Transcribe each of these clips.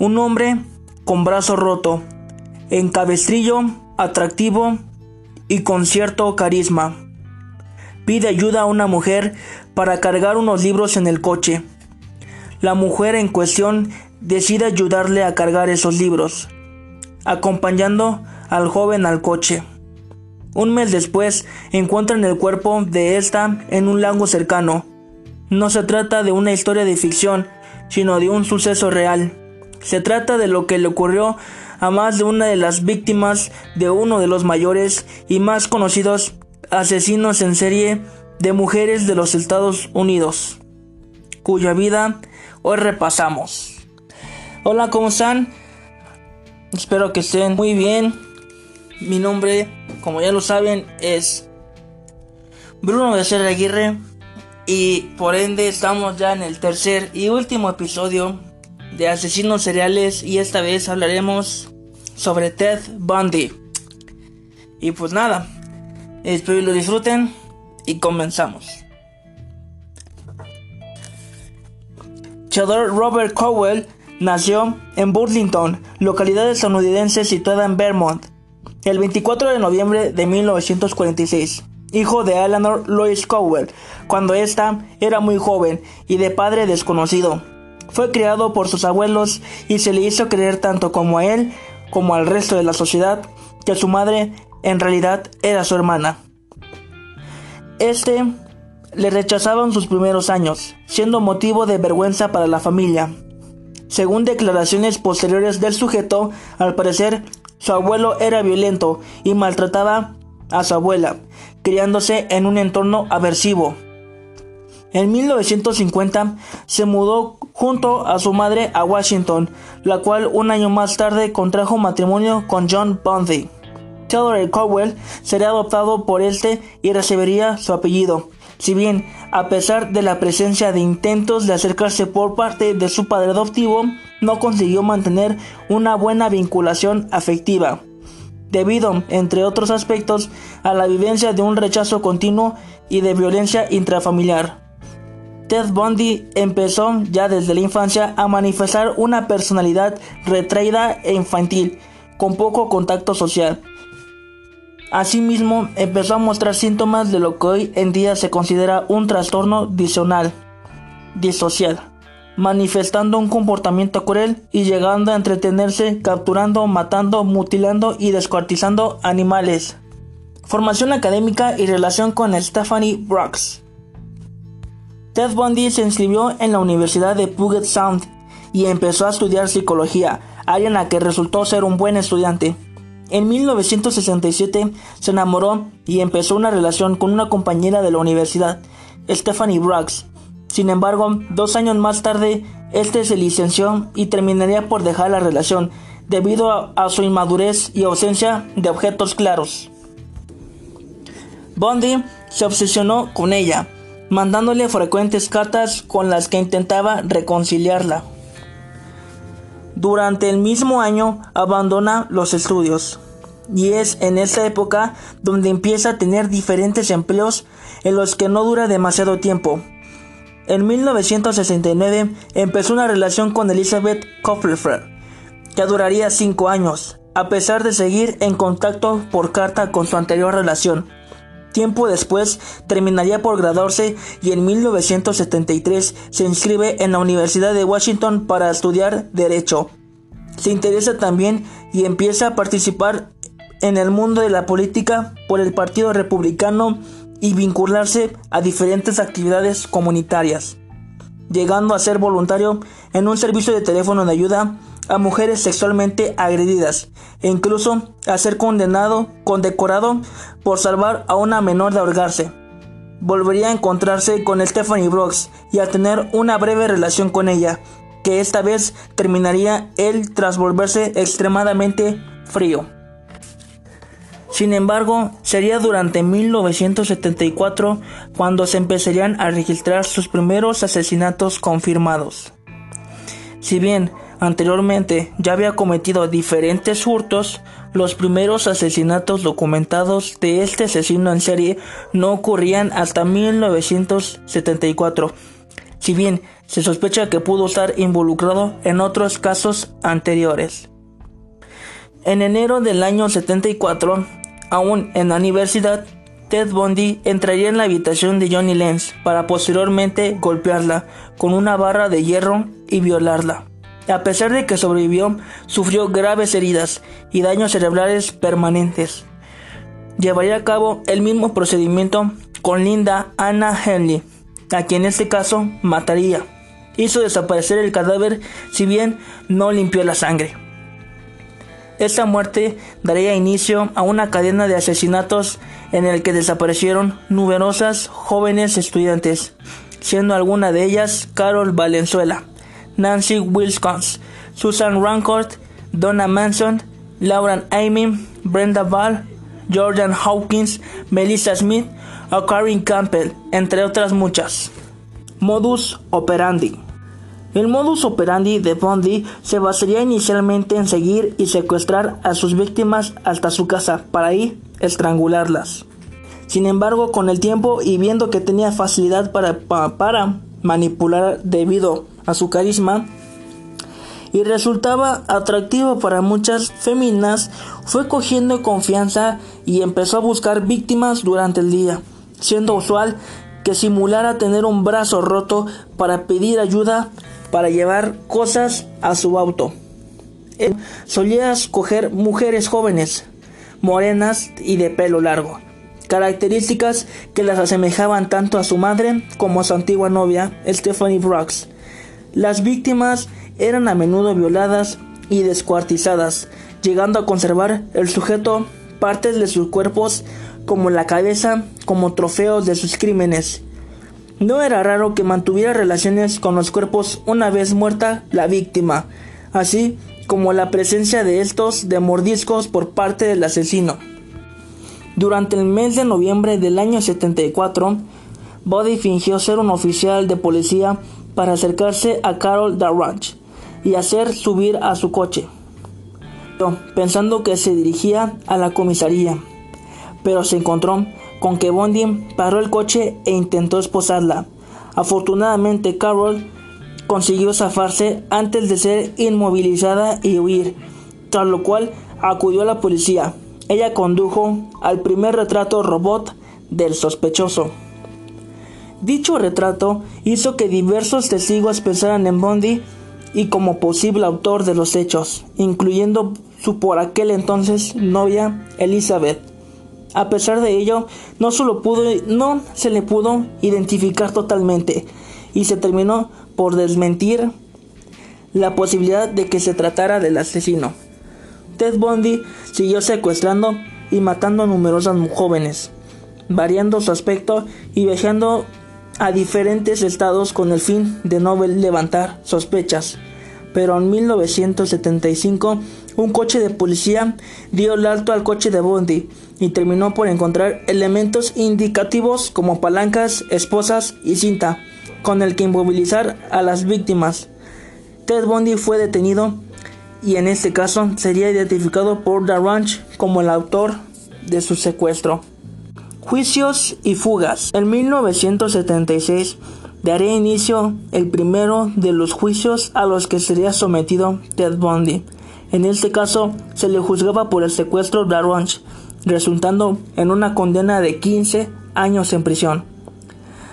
Un hombre con brazo roto, en cabestrillo, atractivo y con cierto carisma. Pide ayuda a una mujer para cargar unos libros en el coche. La mujer en cuestión decide ayudarle a cargar esos libros, acompañando al joven al coche. Un mes después encuentran el cuerpo de esta en un lago cercano. No se trata de una historia de ficción, sino de un suceso real. Se trata de lo que le ocurrió a más de una de las víctimas de uno de los mayores y más conocidos asesinos en serie de mujeres de los Estados Unidos, cuya vida hoy repasamos. Hola, ¿cómo están? Espero que estén muy bien. Mi nombre, como ya lo saben, es Bruno Becerra Aguirre y por ende estamos ya en el tercer y último episodio de Asesinos Seriales y esta vez hablaremos sobre Ted Bundy. Y pues nada, espero que lo disfruten y comenzamos. Theodore Robert Cowell nació en Burlington, localidad estadounidense situada en Vermont, el 24 de noviembre de 1946, hijo de Eleanor Lois Cowell, cuando ésta era muy joven y de padre desconocido. Fue criado por sus abuelos y se le hizo creer tanto como a él como al resto de la sociedad que su madre en realidad era su hermana. Este le rechazaba en sus primeros años, siendo motivo de vergüenza para la familia. Según declaraciones posteriores del sujeto, al parecer su abuelo era violento y maltrataba a su abuela, criándose en un entorno aversivo. En 1950 se mudó junto a su madre a Washington, la cual un año más tarde contrajo matrimonio con John Bundy. Theodore Cowell sería adoptado por este y recibiría su apellido. Si bien, a pesar de la presencia de intentos de acercarse por parte de su padre adoptivo, no consiguió mantener una buena vinculación afectiva, debido, entre otros aspectos, a la vivencia de un rechazo continuo y de violencia intrafamiliar. Ted Bundy empezó ya desde la infancia a manifestar una personalidad retraída e infantil, con poco contacto social. Asimismo, empezó a mostrar síntomas de lo que hoy en día se considera un trastorno disocial, manifestando un comportamiento cruel y llegando a entretenerse capturando, matando, mutilando y descuartizando animales. Formación académica y relación con Stephanie Brooks. Ted Bundy se inscribió en la Universidad de Puget Sound y empezó a estudiar psicología, área en la que resultó ser un buen estudiante. En 1967 se enamoró y empezó una relación con una compañera de la universidad, Stephanie Brooks. Sin embargo, dos años más tarde, este se licenció y terminaría por dejar la relación debido a, a su inmadurez y ausencia de objetos claros. Bundy se obsesionó con ella, mandándole frecuentes cartas con las que intentaba reconciliarla. Durante el mismo año abandona los estudios y es en esa época donde empieza a tener diferentes empleos en los que no dura demasiado tiempo. En 1969 empezó una relación con Elizabeth Kopfelfer, que duraría cinco años, a pesar de seguir en contacto por carta con su anterior relación. Tiempo después terminaría por graduarse y en 1973 se inscribe en la Universidad de Washington para estudiar Derecho. Se interesa también y empieza a participar en el mundo de la política por el Partido Republicano y vincularse a diferentes actividades comunitarias, llegando a ser voluntario en un servicio de teléfono de ayuda a mujeres sexualmente agredidas e incluso a ser condenado, condecorado por salvar a una menor de ahorgarse. Volvería a encontrarse con Stephanie Brooks y a tener una breve relación con ella, que esta vez terminaría él tras volverse extremadamente frío. Sin embargo, sería durante 1974 cuando se empezarían a registrar sus primeros asesinatos confirmados. Si bien Anteriormente ya había cometido diferentes hurtos, los primeros asesinatos documentados de este asesino en serie no ocurrían hasta 1974. Si bien Se sospecha que pudo estar involucrado en otros casos anteriores. En enero del año 74, aún en la universidad, Ted Bundy entraría en la habitación de Johnny Lenz para posteriormente golpearla con una barra de hierro y violarla. A pesar de que sobrevivió, sufrió graves heridas y daños cerebrales permanentes. Llevaría a cabo el mismo procedimiento con Linda Anna Henley, a quien en este caso mataría. Hizo desaparecer el cadáver si bien no limpió la sangre. Esta muerte daría inicio a una cadena de asesinatos en el que desaparecieron numerosas jóvenes estudiantes, siendo alguna de ellas Carol Valenzuela, Nancy Wilkins, Susan Rancourt, Donna Manson, Lauren Amy, Brenda Ball, Jordan Hawkins, Melissa Smith o Karen Campbell, entre otras muchas. Modus operandi. El modus operandi de Bondi se basaría inicialmente en seguir y secuestrar a sus víctimas hasta su casa para ahí estrangularlas. Sin embargo, con el tiempo y viendo que tenía facilidad para, para manipular debido a su carisma, y resultaba atractivo para muchas féminas, fue cogiendo confianza y empezó a buscar víctimas durante el día, siendo usual que simulara tener un brazo roto para pedir ayuda para llevar cosas a su auto. Solía escoger mujeres jóvenes, morenas y de pelo largo, características que las asemejaban tanto a su madre como a su antigua novia, Stephanie Brooks. Las víctimas eran a menudo violadas y descuartizadas, llegando a conservar el sujeto partes de sus cuerpos como la cabeza como trofeos de sus crímenes. No era raro que mantuviera relaciones con los cuerpos una vez muerta la víctima, así como la presencia de estos de mordiscos por parte del asesino. Durante el mes de noviembre del año 74, Body fingió ser un oficial de policía para acercarse a Carol Darranch y hacer subir a su coche, pensando que se dirigía a la comisaría, pero se encontró con que Bondi paró el coche e intentó esposarla. Afortunadamente Carol consiguió zafarse antes de ser inmovilizada y huir, tras lo cual acudió a la policía. Ella condujo al primer retrato robot del sospechoso. Dicho retrato hizo que diversos testigos pensaran en Bondi y como posible autor de los hechos, incluyendo su por aquel entonces novia Elizabeth. A pesar de ello, no solo pudo, no se le pudo identificar totalmente y se terminó por desmentir la posibilidad de que se tratara del asesino. Ted Bundy siguió secuestrando y matando a numerosas jóvenes, variando su aspecto y viajando a diferentes estados con el fin de no levantar sospechas. Pero en 1975 un coche de policía dio el alto al coche de Bondi y terminó por encontrar elementos indicativos como palancas, esposas y cinta con el que inmovilizar a las víctimas. Ted Bundy fue detenido y en este caso sería identificado por The Ranch como el autor de su secuestro. Juicios y fugas. En 1976 daría inicio el primero de los juicios a los que sería sometido Ted Bundy. En este caso se le juzgaba por el secuestro de Ranch, resultando en una condena de 15 años en prisión.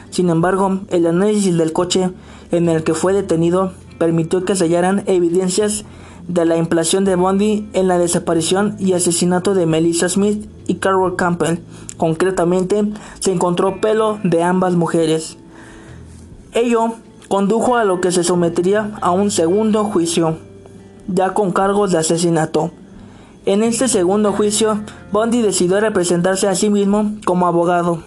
Sin embargo, el análisis del coche en el que fue detenido permitió que se hallaran evidencias de la implicación de Bundy en la desaparición y asesinato de Melissa Smith y Carol Campbell. Concretamente, se encontró pelo de ambas mujeres. Ello condujo a lo que se sometería a un segundo juicio, ya con cargos de asesinato. En este segundo juicio, Bundy decidió representarse a sí mismo como abogado,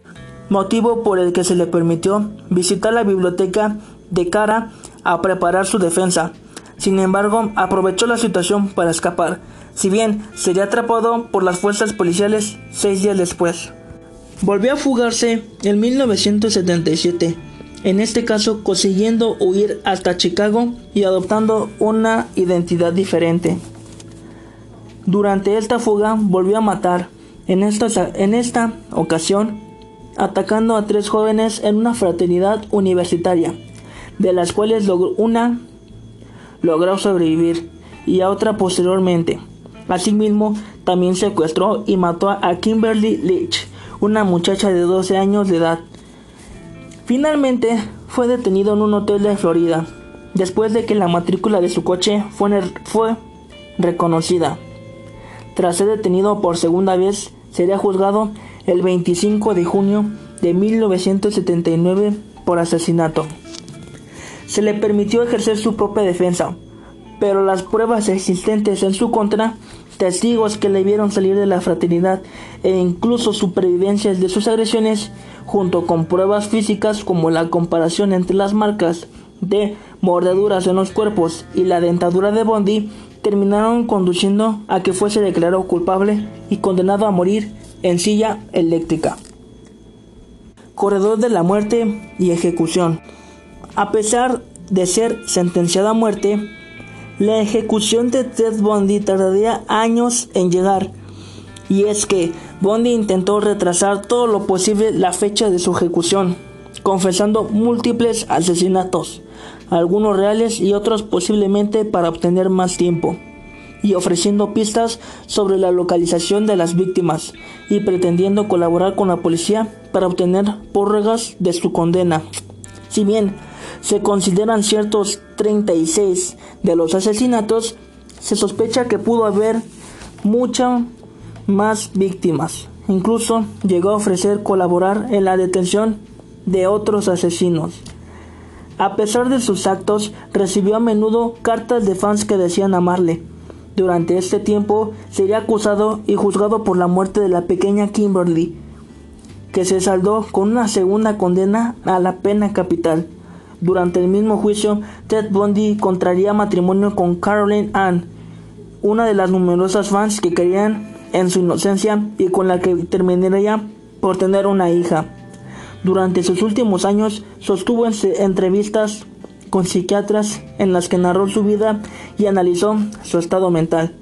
motivo por el que se le permitió visitar la biblioteca de cara a preparar su defensa. Sin embargo, aprovechó la situación para escapar, si bien sería atrapado por las fuerzas policiales seis días después. Volvió a fugarse en 1977, en este caso consiguiendo huir hasta Chicago y adoptando una identidad diferente. Durante esta fuga volvió a matar, en esta, en esta ocasión atacando a tres jóvenes en una fraternidad universitaria de las cuales una logró sobrevivir y a otra posteriormente. Asimismo, también secuestró y mató a Kimberly Leach, una muchacha de 12 años de edad. Finalmente, fue detenido en un hotel de Florida, después de que la matrícula de su coche fue, fue reconocida. Tras ser detenido por segunda vez, sería juzgado el 25 de junio de 1979 por asesinato. Se le permitió ejercer su propia defensa, pero las pruebas existentes en su contra, testigos que le vieron salir de la fraternidad e incluso supervivencias de sus agresiones, junto con pruebas físicas como la comparación entre las marcas de mordeduras en los cuerpos y la dentadura de Bondi, terminaron conduciendo a que fuese declarado culpable y condenado a morir en silla eléctrica. Corredor de la muerte y ejecución. A pesar de ser sentenciado a muerte, la ejecución de Ted Bundy tardaría años en llegar. Y es que Bundy intentó retrasar todo lo posible la fecha de su ejecución, confesando múltiples asesinatos, algunos reales y otros posiblemente para obtener más tiempo, y ofreciendo pistas sobre la localización de las víctimas, y pretendiendo colaborar con la policía para obtener prórrogas de su condena. Si bien se consideran ciertos 36 de los asesinatos, se sospecha que pudo haber muchas más víctimas. Incluso llegó a ofrecer colaborar en la detención de otros asesinos. A pesar de sus actos, recibió a menudo cartas de fans que decían amarle. Durante este tiempo sería acusado y juzgado por la muerte de la pequeña Kimberly, que se saldó con una segunda condena a la pena capital. Durante el mismo juicio, Ted Bundy contraría matrimonio con Caroline Ann, una de las numerosas fans que creían en su inocencia y con la que terminaría por tener una hija. Durante sus últimos años sostuvo entrevistas con psiquiatras en las que narró su vida y analizó su estado mental.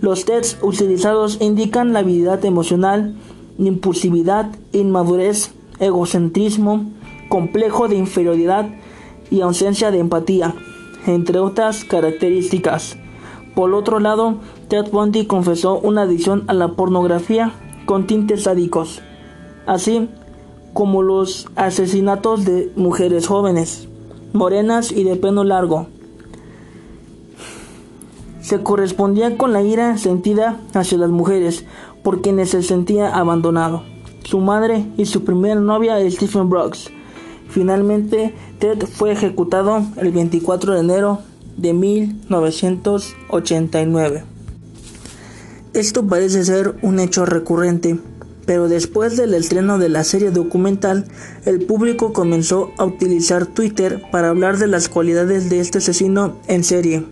Los tests utilizados indican la habilidad emocional, impulsividad, inmadurez, egocentrismo, complejo de inferioridad y ausencia de empatía, entre otras características. Por otro lado, Ted Bundy confesó una adicción a la pornografía con tintes sádicos, así como los asesinatos de mujeres jóvenes, morenas y de pelo largo. Se correspondía con la ira sentida hacia las mujeres por quienes se sentía abandonado. Su madre y su primera novia, Stephen Brooks, Finalmente, Ted fue ejecutado el 24 de enero de 1989. Esto parece ser un hecho recurrente, pero después del estreno de la serie documental, el público comenzó a utilizar Twitter para hablar de las cualidades de este asesino en serie.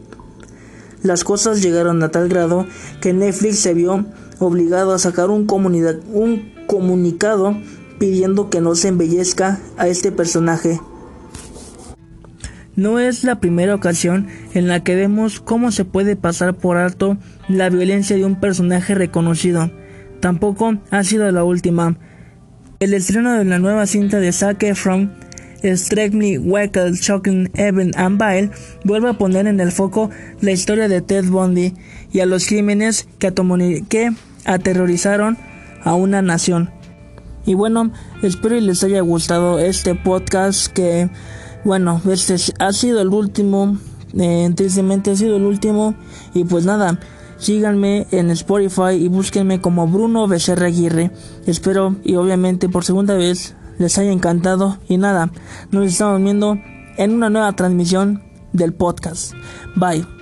Las cosas llegaron a tal grado que Netflix se vio obligado a sacar un, un comunicado pidiendo que no se embellezca a este personaje. No es la primera ocasión en la que vemos cómo se puede pasar por alto la violencia de un personaje reconocido. Tampoco ha sido la última. El estreno de la nueva cinta de Zac Efron, Strike Me, Wackle, Shocking, Evan and Bile, vuelve a poner en el foco la historia de Ted Bundy y a los crímenes que aterrorizaron a una nación. Y bueno, espero y les haya gustado este podcast que, bueno, este ha sido el último, eh, tristemente ha sido el último. Y pues nada, síganme en Spotify y búsquenme como Bruno Becerra Aguirre. Espero y obviamente por segunda vez les haya encantado. Y nada, nos estamos viendo en una nueva transmisión del podcast. Bye.